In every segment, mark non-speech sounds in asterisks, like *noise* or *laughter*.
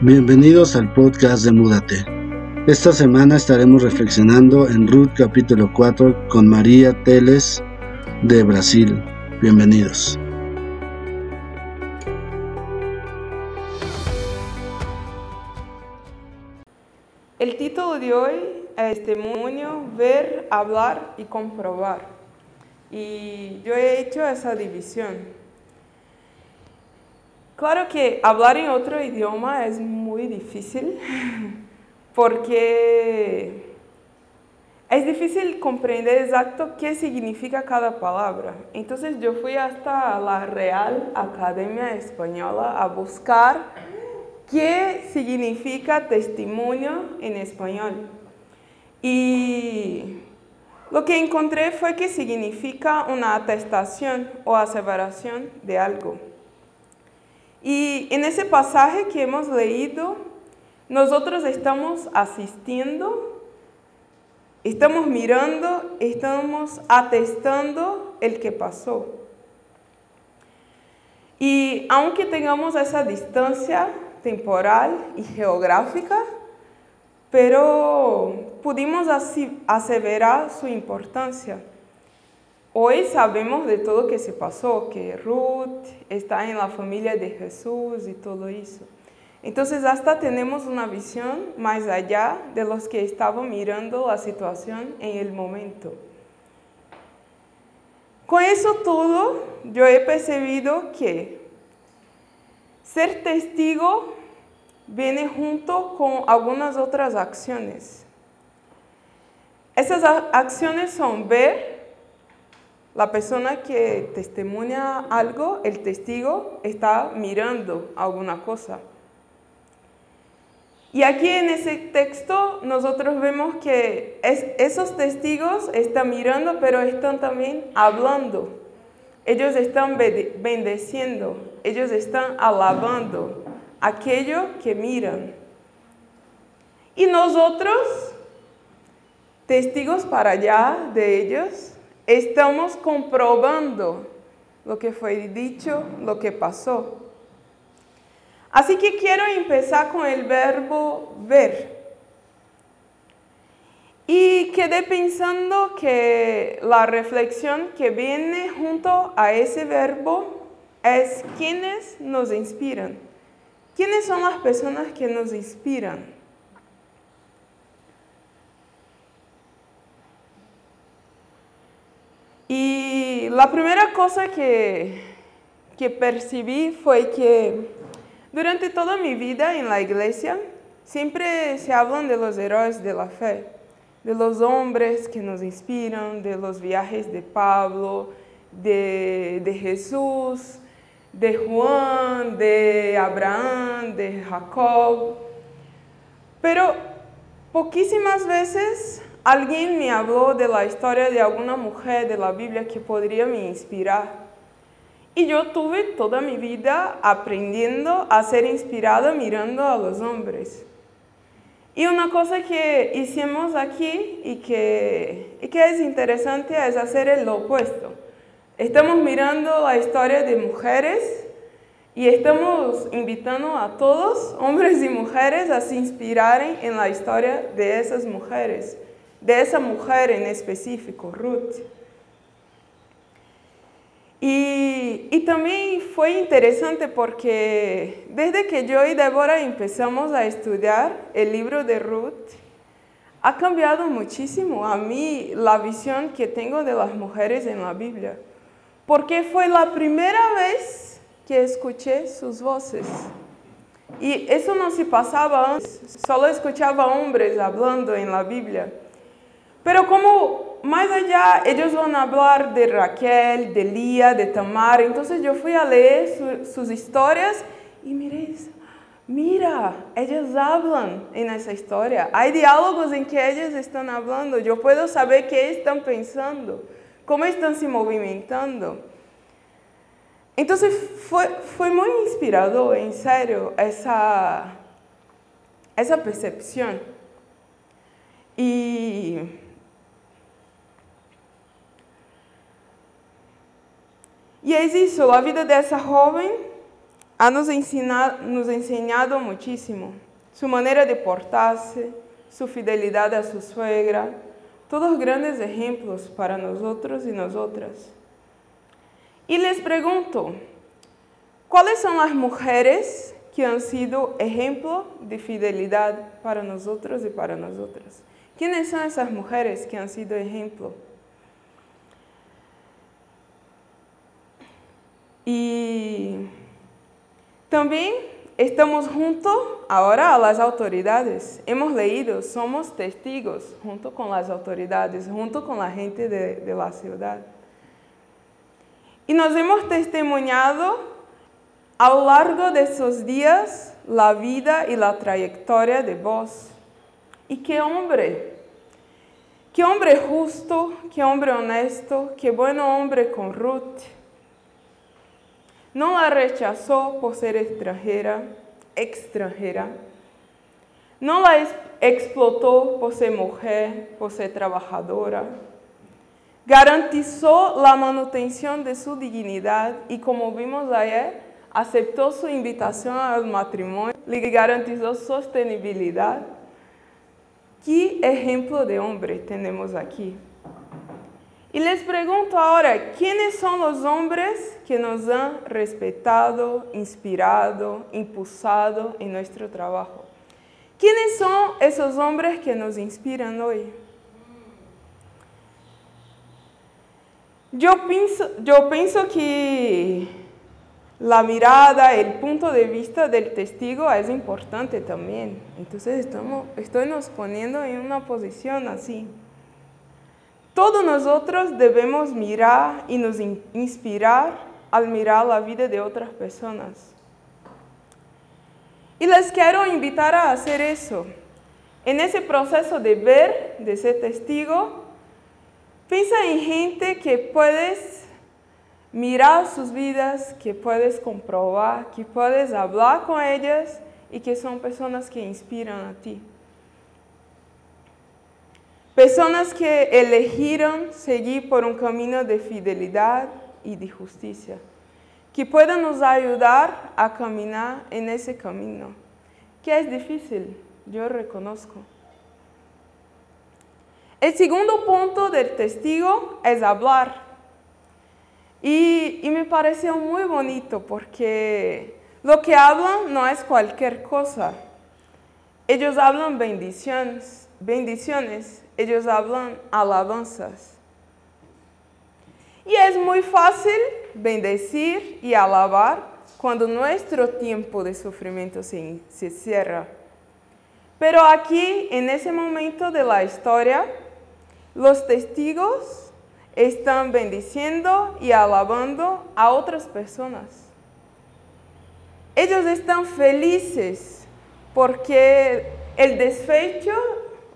Bienvenidos al podcast de Múdate. Esta semana estaremos reflexionando en Ruth capítulo 4 con María Teles de Brasil. Bienvenidos. El título de hoy es Testimonio, ver, hablar y comprobar. Y yo he hecho esa división. Claro que hablar en otro idioma es muy difícil *laughs* porque es difícil comprender exacto qué significa cada palabra. Entonces yo fui hasta la Real Academia Española a buscar qué significa testimonio en español. Y lo que encontré fue que significa una atestación o aseveración de algo. Y en ese pasaje que hemos leído, nosotros estamos asistiendo, estamos mirando, estamos atestando el que pasó. Y aunque tengamos esa distancia temporal y geográfica, pero pudimos aseverar su importancia. Hoy sabemos de todo lo que se pasó, que Ruth está en la familia de Jesús y todo eso. Entonces hasta tenemos una visión más allá de los que estaban mirando la situación en el momento. Con eso todo, yo he percibido que ser testigo viene junto con algunas otras acciones. Esas acciones son ver, la persona que testimonia algo, el testigo, está mirando alguna cosa. Y aquí en ese texto nosotros vemos que esos testigos están mirando, pero están también hablando. Ellos están bendeciendo, ellos están alabando aquello que miran. Y nosotros, testigos para allá de ellos, estamos comprobando lo que fue dicho, lo que pasó. Así que quiero empezar con el verbo ver. Y quedé pensando que la reflexión que viene junto a ese verbo es quiénes nos inspiran. ¿Quiénes son las personas que nos inspiran? Y la primera cosa que, que percibí fue que durante toda mi vida en la iglesia siempre se hablan de los héroes de la fe, de los hombres que nos inspiran, de los viajes de Pablo, de, de Jesús, de Juan, de Abraham, de Jacob. Pero poquísimas veces Alguien me habló de la historia de alguna mujer de la Biblia que podría me inspirar. Y yo tuve toda mi vida aprendiendo a ser inspirada mirando a los hombres. Y una cosa que hicimos aquí y que, es interesante es hacer el opuesto. Estamos mirando la historia de mujeres y estamos invitando a todos, hombres y mujeres, a se inspiraren en la historia de esas mujeres de esa mujer en específico, Ruth. Y, y, también fue interesante porque desde que yo y Débora empezamos a estudiar el libro de Ruth, ha cambiado muchísimo a mí la visión que tengo de las mujeres en la Biblia. Porque fue la primera vez que escuché sus voces. Y eso no se pasaba antes, solo escuchaba hombres hablando en la Biblia. Pero como más allá ellos van a hablar de Raquel, de Lía, de Tamar, entonces yo fui a leer sus historias y miré, mira, ellas hablan en esa historia. Hay diálogos en que ellas están hablando. Yo puedo saber qué están pensando, cómo están se movimentando. Entonces fue, fue muy inspirador, en serio, esa, esa percepción. Y E é isso, a vida dessa jovem ha nos enseñado, nos enseñado muchísimo. Su manera de portarse, su fidelidad a su suegra, todos grandes ejemplos para nosotros y nosotras. Y les pregunto, ¿cuáles son las mujeres que han sido ejemplo de fidelidad para nosotros y para nosotras? ¿Quiénes son esas mujeres que han sido ejemplo? Y también estamos junto ahora a las autoridades. Hemos leído, somos testigos junto con las autoridades, junto con la gente de, la ciudad. Y nos hemos testimoniado a lo largo de esos días la vida y la trayectoria de vos. Y qué hombre, qué hombre justo, qué hombre honesto, qué buen hombre con Ruth no la rechazó por ser extranjera, extranjera. No la explotó por ser mujer, por ser trabajadora. Garantizó la manutención de su dignidad y como vimos ayer, aceptó su invitación al matrimonio, le garantizó sostenibilidad. ¿Qué ejemplo de hombre tenemos aquí? Y les pregunto ahora, ¿quiénes son los hombres que nos han respetado, inspirado, impulsado en nuestro trabajo? ¿Quiénes son esos hombres que nos inspiran hoy? Yo pienso, yo pienso que la mirada, el punto de vista del testigo es importante también. Entonces estamos, estoy nos poniendo en una posición así. Todos nosotros debemos mirar y nos inspirar al mirar la vida de otras personas. Y les quiero invitar a hacer eso. En ese proceso de ver, de ser testigo, piensa en gente que puedes mirar sus vidas, que puedes comprobar, que puedes hablar con ellas y que son personas que inspiran a ti. Personas que eligieron seguir por un camino de fidelidad y de justicia, que puedan nos ayudar a caminar en ese camino, que es difícil, yo reconozco. El segundo punto del testigo es hablar. Y, y, me pareció muy bonito porque lo que hablan no es cualquier cosa. Ellos hablan bendiciones, bendiciones ellos hablan alabanzas. Y es muy fácil bendecir y alabar cuando nuestro tiempo de sufrimiento se, se cierra. Pero aquí, en ese momento de la historia, los testigos están bendiciendo y alabando a otras personas. Ellos están felices porque el desfecho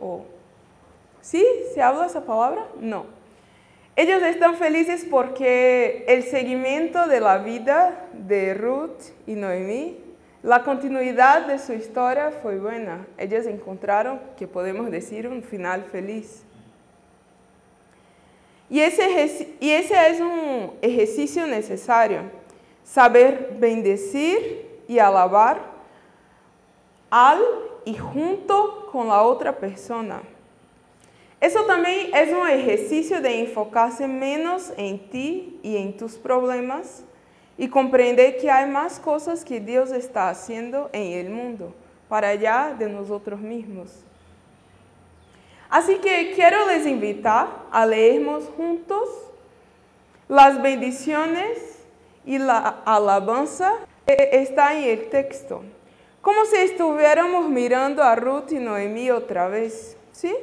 o ¿Sí? ¿Se habla esa palabra? No. Ellos están felices porque el seguimiento de la vida de Ruth y Noemí, la continuidad de su historia fue buena. Ellos encontraron, que podemos decir, un final feliz. Y ese, y ese es un ejercicio necesario, saber bendecir y alabar al y junto con la otra persona. Eso también es un ejercicio de enfocarse menos en ti y en tus problemas y comprender que hay más cosas que Dios está haciendo en el mundo, para allá de nosotros mismos. Así que quiero les invitar a leernos juntos las bendiciones y la alabanza que está en el texto, como si estuviéramos mirando a Ruth y Noemí otra vez, ¿sí?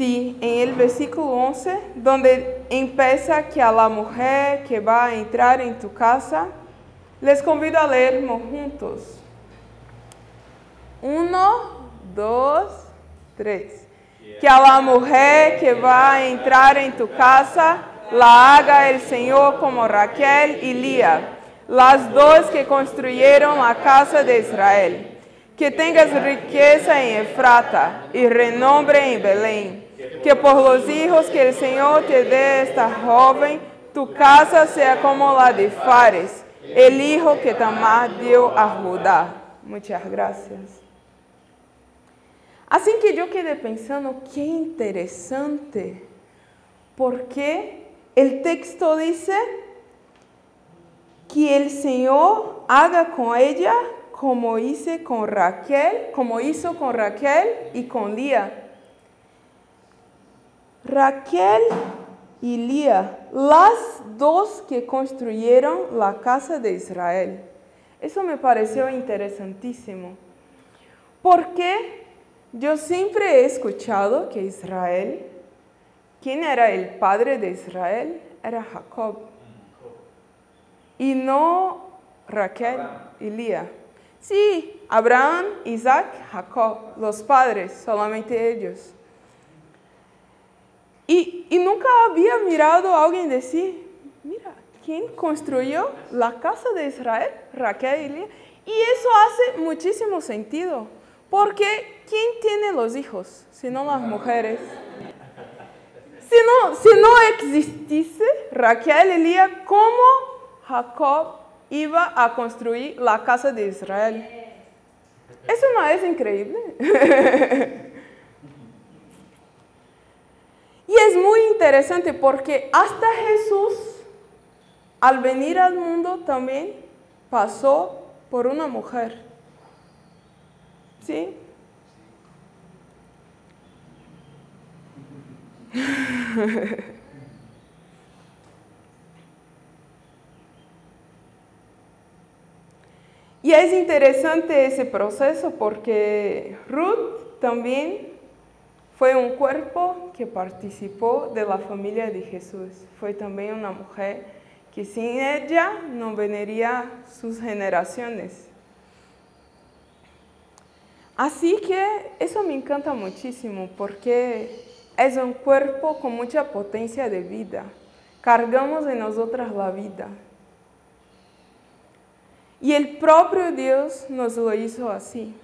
Sí, en el versículo 11, donde empieza que a la mujer que va a entrar en tu casa, les convido a leermos juntos. Uno, dos, tres. Que a la mujer que va a entrar en tu casa, la haga el Señor como Raquel y Lía, las dos que construyeron la casa de Israel. Que tengas riqueza en Efrata y renombre en Belén que por los hijos que el Señor te dé esta joven, tu casa sea como la de Fares, el hijo que Tamar dio a Judá. Muchas gracias. Así que yo quedé pensando, qué interesante, porque el texto dice que el Señor haga con ella como hice con Raquel, como hizo con Raquel y con Lía. Raquel y Lía, las dos que construyeron la casa de Israel. Eso me pareció interesantísimo. Porque yo siempre he escuchado que Israel, ¿quién era el padre de Israel? Era Jacob. Y no Raquel y Lía. Sí, Abraham, Isaac, Jacob, los padres, solamente ellos. Y, nunca había mirado a alguien decir, mira, ¿quién construyó la casa de Israel? Raquel y Lía. Y eso hace muchísimo sentido, porque ¿quién tiene los hijos si no las mujeres? No, si no existiese Raquel y Lía, ¿cómo Jacob iba a construir la casa de Israel? ¿Eso no es increíble? *laughs* Y es muy interesante porque hasta Jesús, al venir al mundo, también pasó por una mujer. ¿Sí? *laughs* y es interesante ese proceso porque Ruth también fue un cuerpo que participó de la familia de Jesús. Fue también una mujer que sin ella no vendría sus generaciones. Así que eso me encanta muchísimo porque es un cuerpo con mucha potencia de vida. Cargamos en nosotras la vida. Y el propio Dios nos lo hizo así.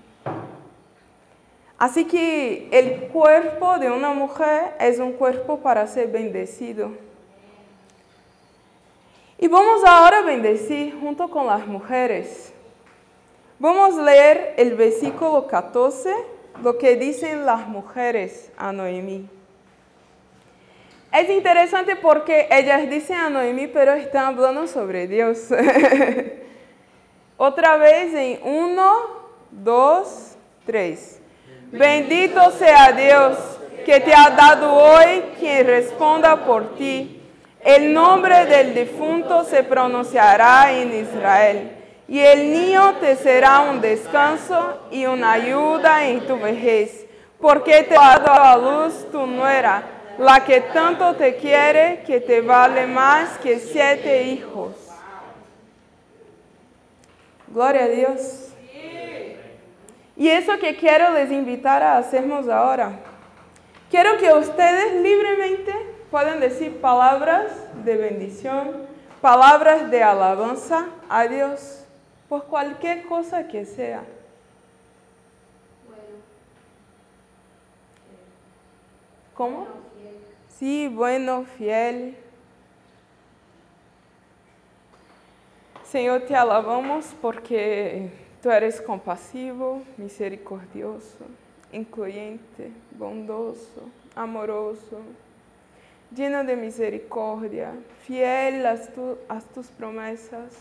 Así que el cuerpo de una mujer es un cuerpo para ser bendecido. Y vamos ahora a bendecir junto con las mujeres. Vamos a leer el versículo 14, lo que dicen las mujeres a Noemí. Es interesante porque ellas dicen a Noemí, pero están hablando sobre Dios. *laughs* Otra vez en uno, dos, tres. Bendito sea Dios que te ha dado hoy quien responda por ti. El nombre del difunto se pronunciará en Israel y el niño te será un descanso y una ayuda en tu vejez, porque te ha dado a luz tu nuera, la que tanto te quiere que te vale más que siete hijos. Gloria a Dios. Y eso que quiero les invitar a hacernos ahora. Quiero que ustedes libremente puedan decir palabras de bendición, palabras de alabanza a Dios por cualquier cosa que sea. ¿Cómo? Sí, bueno, fiel. Señor, te alabamos porque Tú eres compasivo, misericordioso, incluyente, bondoso, amoroso, lleno de misericordia, fiel a, tus promesas,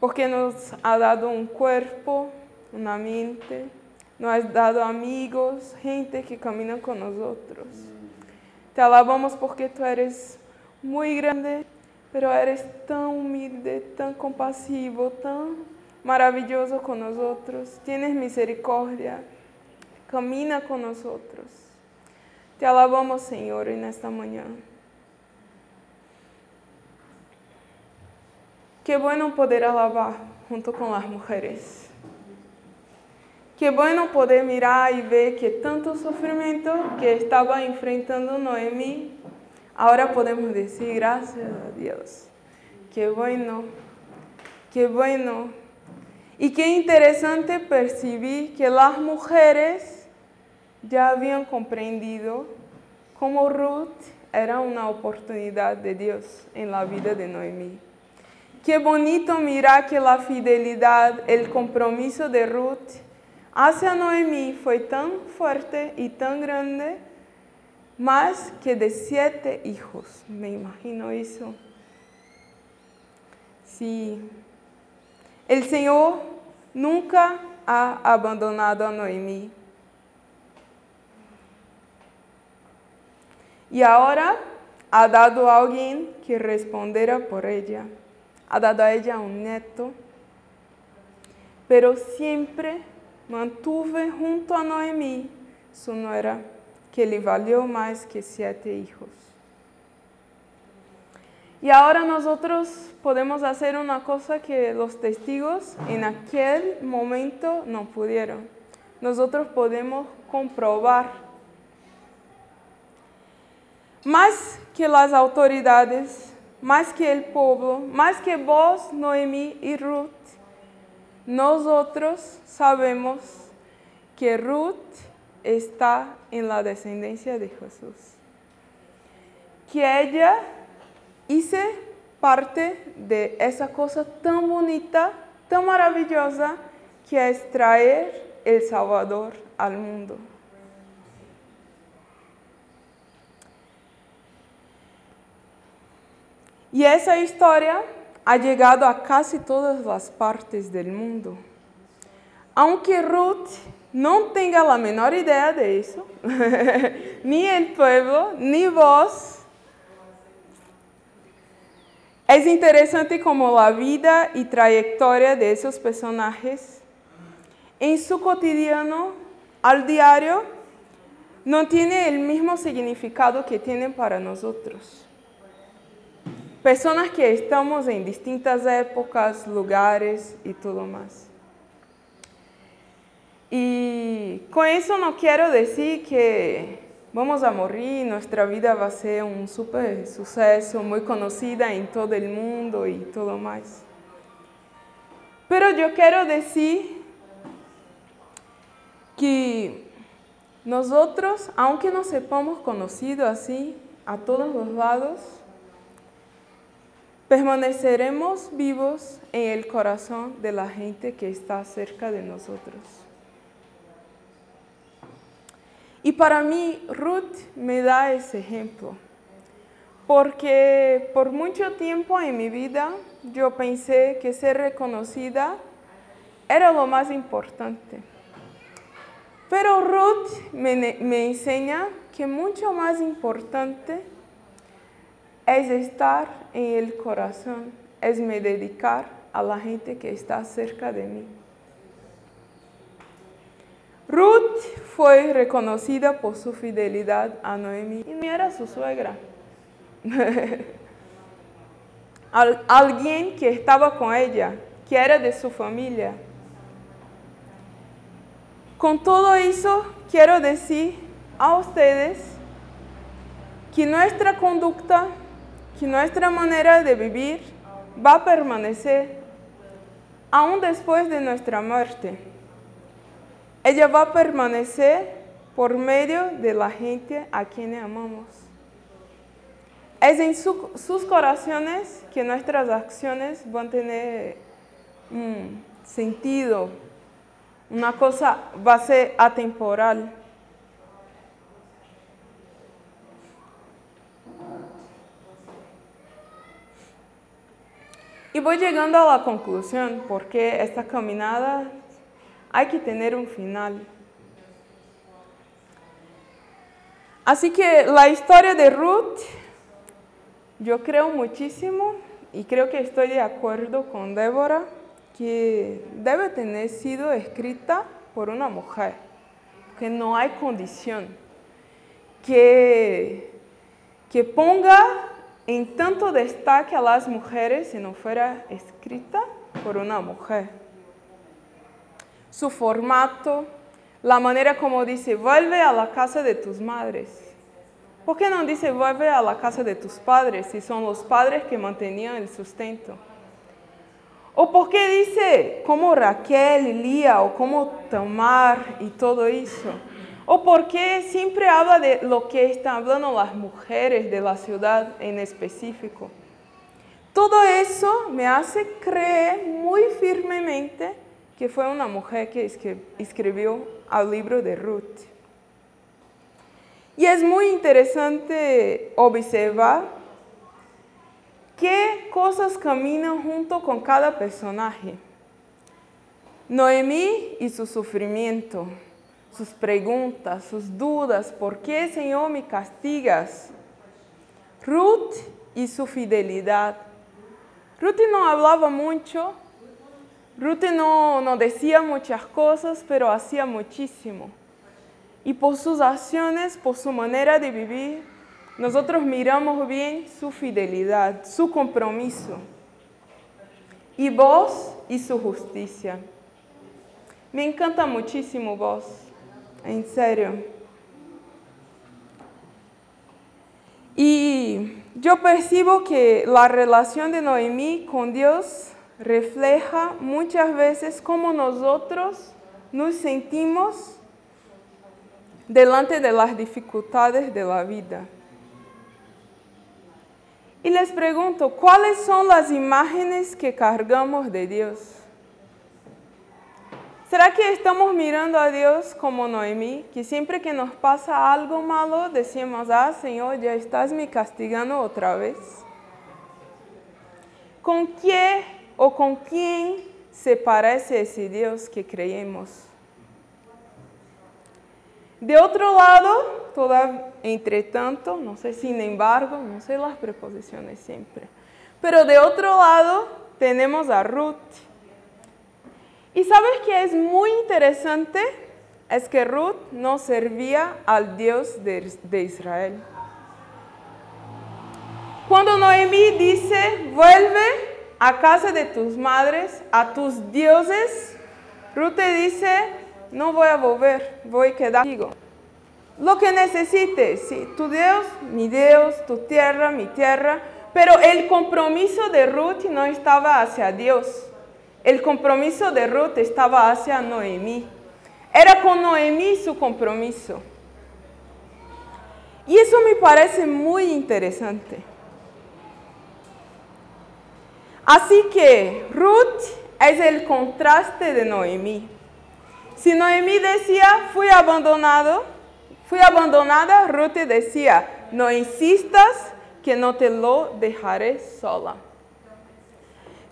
porque nos ha dado un cuerpo, una mente, nos has dado amigos, gente que camina con nosotros. Te alabamos porque tú eres muy grande, pero eres tan humilde, tan compasivo, tan maravilloso con nosotros, tienes misericordia, camina con nosotros. Te alabamos, Señor, en esta mañana. Qué bueno poder alabar junto con las mujeres. Qué bueno poder mirar y ver que tanto sufrimiento que estaba enfrentando Noemí, ahora podemos decir gracias a Dios. Qué bueno, qué bueno y qué interesante percibí que las mujeres ya habían comprendido como Ruth era una oportunidad de Dios en la vida de Noemí. Qué bonito mirar que la fidelidad, el compromiso de Ruth hacia Noemí fue tan fuerte y tan grande, más que de siete hijos. Me imagino eso. Sí. El Señor nunca ha abandonado a Noemí. Y ahora ha dado a alguien que responderá por ella. Ha dado a ella un nieto. Pero siempre mantuve junto a Noemí su nuera, que le valió más que siete hijos. Y ahora nosotros podemos hacer una cosa que los testigos en aquel momento no pudieron. Nosotros podemos comprobar más que las autoridades, más que el pueblo, más que vos, Noemí y Ruth, nosotros sabemos que Ruth está en la descendencia de Jesús. Que ella hice parte de esa cosa tan bonita, tan maravillosa, que es traer el Salvador al mundo. Y esa historia ha llegado a casi todas las partes del mundo. Aunque Ruth no tenga la menor idea de eso, *laughs* ni el pueblo, ni vos, es interesante como la vida y trayectoria de esos personajes en su cotidiano, al diario, no tiene el mismo significado que tienen para nosotros. Personas que estamos en distintas épocas, lugares y todo más. Y con eso no quiero decir que vamos a morir, nuestra vida va a ser un super suceso, muy conocida en todo el mundo y todo más. Pero yo quiero decir que nosotros, aunque no sepamos conocido así a todos los lados, permaneceremos vivos en el corazón de la gente que está cerca de nosotros. Y para mí Ruth me da ese ejemplo, porque por mucho tiempo en mi vida yo pensé que ser reconocida era lo más importante. Pero Ruth me, me enseña que mucho más importante es estar en el corazón, es me dedicar a la gente que está cerca de mí. Ruth fue reconocida por su fidelidad a Noemi y no era su suegra. *laughs* alguien que estaba con ella, que era de su familia. Con todo eso, quiero decir a ustedes que nuestra conducta, que nuestra manera de vivir va a permanecer aún después de nuestra muerte. Ella va a permanecer por medio de la gente a quien amamos. Es en sus corazones que nuestras acciones van a tener un sentido, una cosa va a ser atemporal. Y voy llegando a la conclusión porque esta caminada hay que tener un final. Así que la historia de Ruth, yo creo muchísimo y creo que estoy de acuerdo con Débora que debe tener sido escrita por una mujer, que no hay condición que, que ponga en tanto destaque a las mujeres si no fuera escrita por una mujer su formato, la manera como dice, vuelve a la casa de tus madres. ¿Por qué no dice, vuelve a la casa de tus padres si son los padres que mantenían el sustento? ¿O por qué dice como Raquel y Lía o como Tamar y todo eso? ¿O por qué siempre habla de lo que están hablando las mujeres de la ciudad en específico? Todo eso me hace creer muy firmemente que fue una mujer que escribió el libro de Ruth. Y es muy interesante observar qué cosas caminan junto con cada personaje. Noemí y su sufrimiento, sus preguntas, sus dudas, ¿por qué Señor me castigas? Ruth y su fidelidad. Ruth no hablaba mucho, Ruth no, no decía muchas cosas, pero hacía muchísimo. Y por sus acciones, por su manera de vivir, nosotros miramos bien su fidelidad, su compromiso. Y vos y su justicia. Me encanta muchísimo vos, en serio. Y yo percibo que la relación de Noemí con Dios refleja muchas veces cómo nosotros nos sentimos delante de las dificultades de la vida. Y les pregunto, ¿cuáles son las imágenes que cargamos de Dios? ¿Será que estamos mirando a Dios como Noemí, que siempre que nos pasa algo malo decimos, ah Señor, ya estás me castigando otra vez? ¿Con qué o con quién se parece ese Dios que creemos? De otro lado, toda, entre tanto, no sé, sin embargo, no sé las preposiciones siempre, pero de otro lado tenemos a Ruth. Y sabes que es muy interesante, es que Ruth no servía al Dios de, Israel. Cuando Noemí dice, vuelve a casa de tus madres, a tus dioses, Ruth te dice, no voy a volver, voy a quedar contigo. Lo que necesites, sí, tu Dios, mi Dios, tu tierra, mi tierra, pero el compromiso de Ruth no estaba hacia Dios. El compromiso de Ruth estaba hacia Noemí. Era con Noemí su compromiso. Y eso me parece muy interesante. Así que Ruth es el contraste de Noemí. Si Noemí decía, fui abandonado, fui abandonada, Ruth decía, no insistas que no te lo dejaré sola.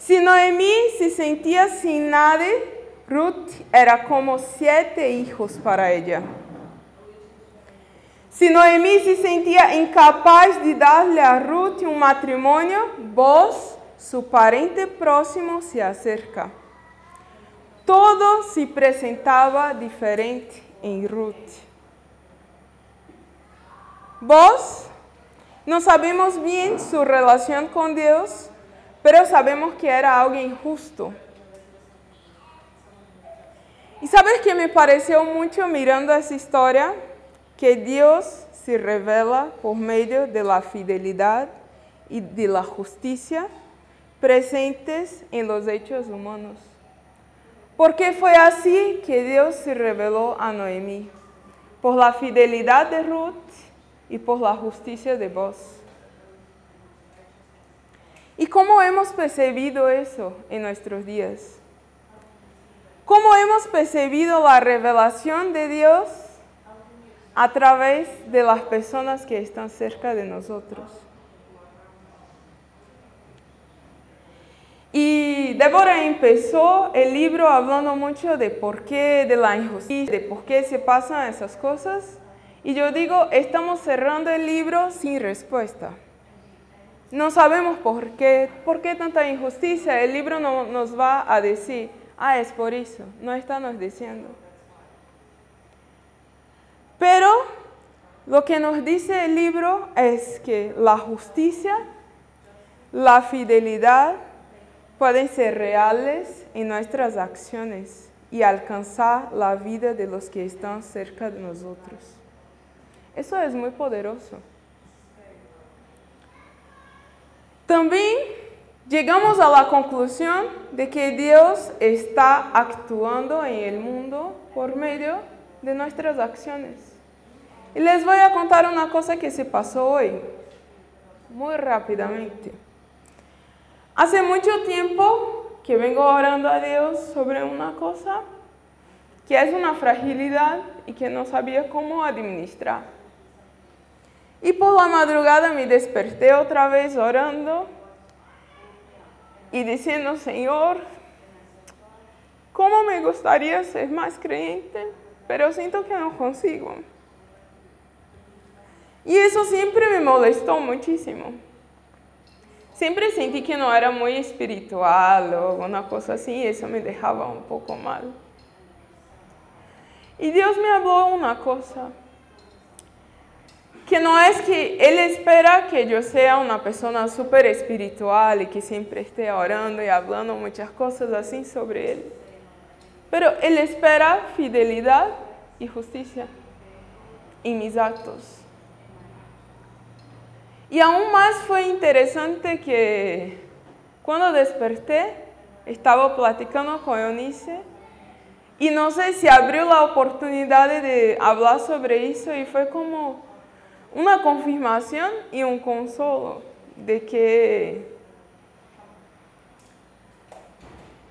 Si Noemí se sentía sin nadie, Ruth era como siete hijos para ella. Si Noemí se sentía incapaz de darle a Ruth un matrimonio, vos su parente próximo se acerca. Todo se presentaba diferente en Ruth. Vos no sabemos bien su relación con Dios, pero sabemos que era alguien justo. Y sabes que me pareció mucho mirando esa historia, que Dios se revela por medio de la fidelidad y de la justicia presentes en los hechos humanos. Porque fue así que Dios se reveló a Noemí, por la fidelidad de Ruth y por la justicia de vos. ¿Y cómo hemos percibido eso en nuestros días? ¿Cómo hemos percibido la revelación de Dios a través de las personas que están cerca de nosotros? Y Débora empezó el libro hablando mucho de por qué, de la injusticia, de por qué se pasan esas cosas. Y yo digo, estamos cerrando el libro sin respuesta. No sabemos por qué, por qué tanta injusticia. El libro no nos va a decir, ah, es por eso. No está nos diciendo. Pero lo que nos dice el libro es que la justicia, la fidelidad, pueden ser reales en nuestras acciones y alcanzar la vida de los que están cerca de nosotros. Eso es muy poderoso. También llegamos a la conclusión de que Dios está actuando en el mundo por medio de nuestras acciones. Y les voy a contar una cosa que se pasó hoy, muy rápidamente. Hace mucho tiempo que vengo orando a Dios sobre una cosa que es una fragilidad y que no sabía cómo administrar. Y por la madrugada me desperté otra vez orando y diciendo, Señor, ¿cómo me gustaría ser más creyente? Pero siento que no consigo. Y eso siempre me molestó muchísimo. Siempre sentí que no era muy espiritual o una cosa así, y eso me dejaba un poco mal. Y Dios me habló una cosa, que no es que Él espera que yo sea una persona súper espiritual y que siempre esté orando y hablando muchas cosas así sobre Él, pero Él espera fidelidad y justicia en mis actos. Y aún más fue interesante que cuando desperté, estaba platicando con Eunice y no sé si abrió la oportunidad de hablar sobre eso y fue como una confirmación y un consuelo de que,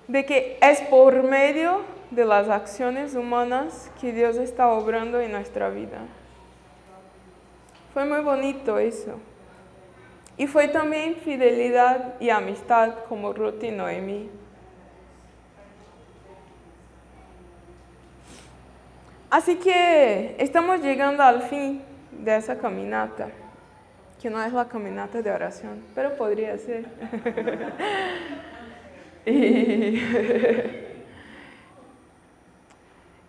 de que es por medio de las acciones humanas que Dios está obrando en nuestra vida. Fue muy bonito eso. Y fue también fidelidad y amistad como Ruth y Noemi. Así que estamos llegando al fin de esa caminata, que no es la caminata de oración, pero podría ser. *laughs*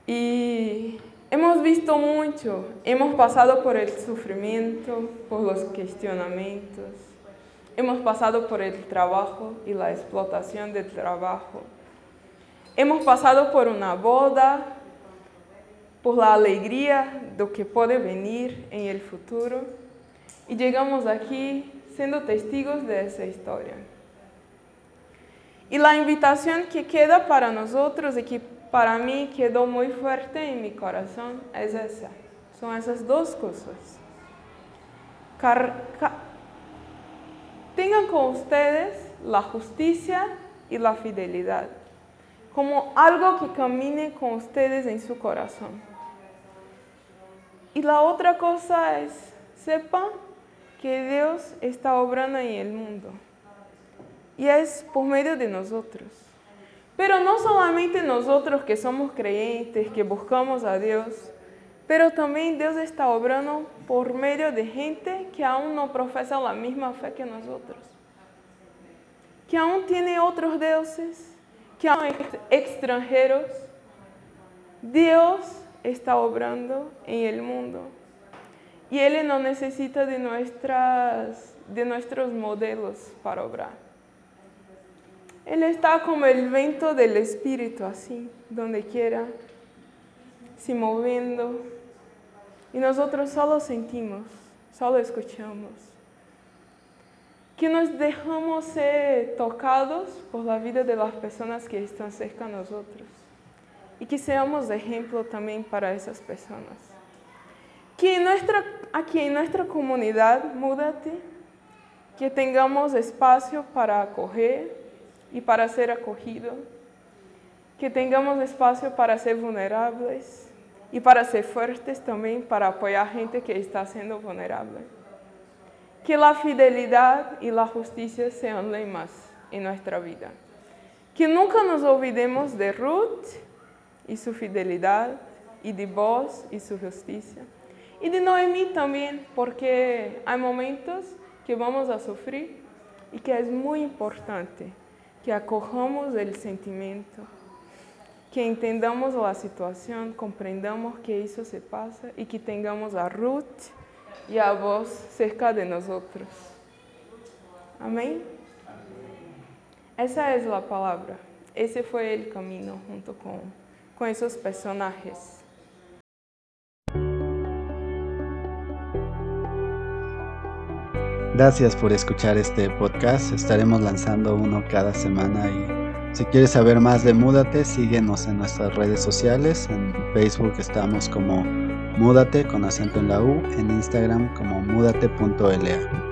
y, hemos visto mucho, hemos pasado por el sufrimiento, por los cuestionamientos, hemos pasado por el trabajo y la explotación del trabajo, hemos pasado por una boda, por la alegría de lo que puede venir en el futuro y llegamos aquí siendo testigos de esa historia. Y la invitación que queda para nosotros y que para mí quedó muy fuerte en mi corazón es esa. Son esas dos cosas. tengan con ustedes la justicia y la fidelidad como algo que camine con ustedes en su corazón. Y la otra cosa es, sepan que Dios está obrando en el mundo. Y es por medio de nosotros. Pero no solamente nosotros que somos creyentes, que buscamos a Dios, pero también Dios está obrando por medio de gente que aún no profesa la misma fe que nosotros, que aún tiene otros dioses, que aún extranjeros. Dios está obrando en el mundo y Él no necesita de, nuestras, de nuestros modelos para obrar. Él está como el viento del Espíritu, así, donde quiera, se moviendo. Y nosotros solo sentimos, solo escuchamos. Que nos dejamos ser tocados por la vida de las personas que están cerca de nosotros. Y que seamos ejemplo también para esas personas. Que nuestra, aquí en nuestra comunidad, múdate, que tengamos espacio para acoger, y para ser acogido, que tengamos espacio para ser vulnerables y para ser fuertes también para apoyar gente que está siendo vulnerable. Que la fidelidad y la justicia sean lemas en nuestra vida. Que nunca nos olvidemos de Ruth y su fidelidad, y de vos y su justicia. Y de Noemí también, porque hay momentos que vamos a sufrir y que es muy importante que acojamos el sentimiento, que entendamos la situación, comprendamos que eso se pasa y que tengamos a Ruth y a vos cerca de nosotros. Amén. Esa es la palabra. Ese fue el camino junto con, con esos personajes. Gracias por escuchar este podcast. Estaremos lanzando uno cada semana y Si quieres saber más de Múdate, síguenos en nuestras redes sociales. En Facebook estamos como Múdate con acento en la U, en Instagram como múdate.la.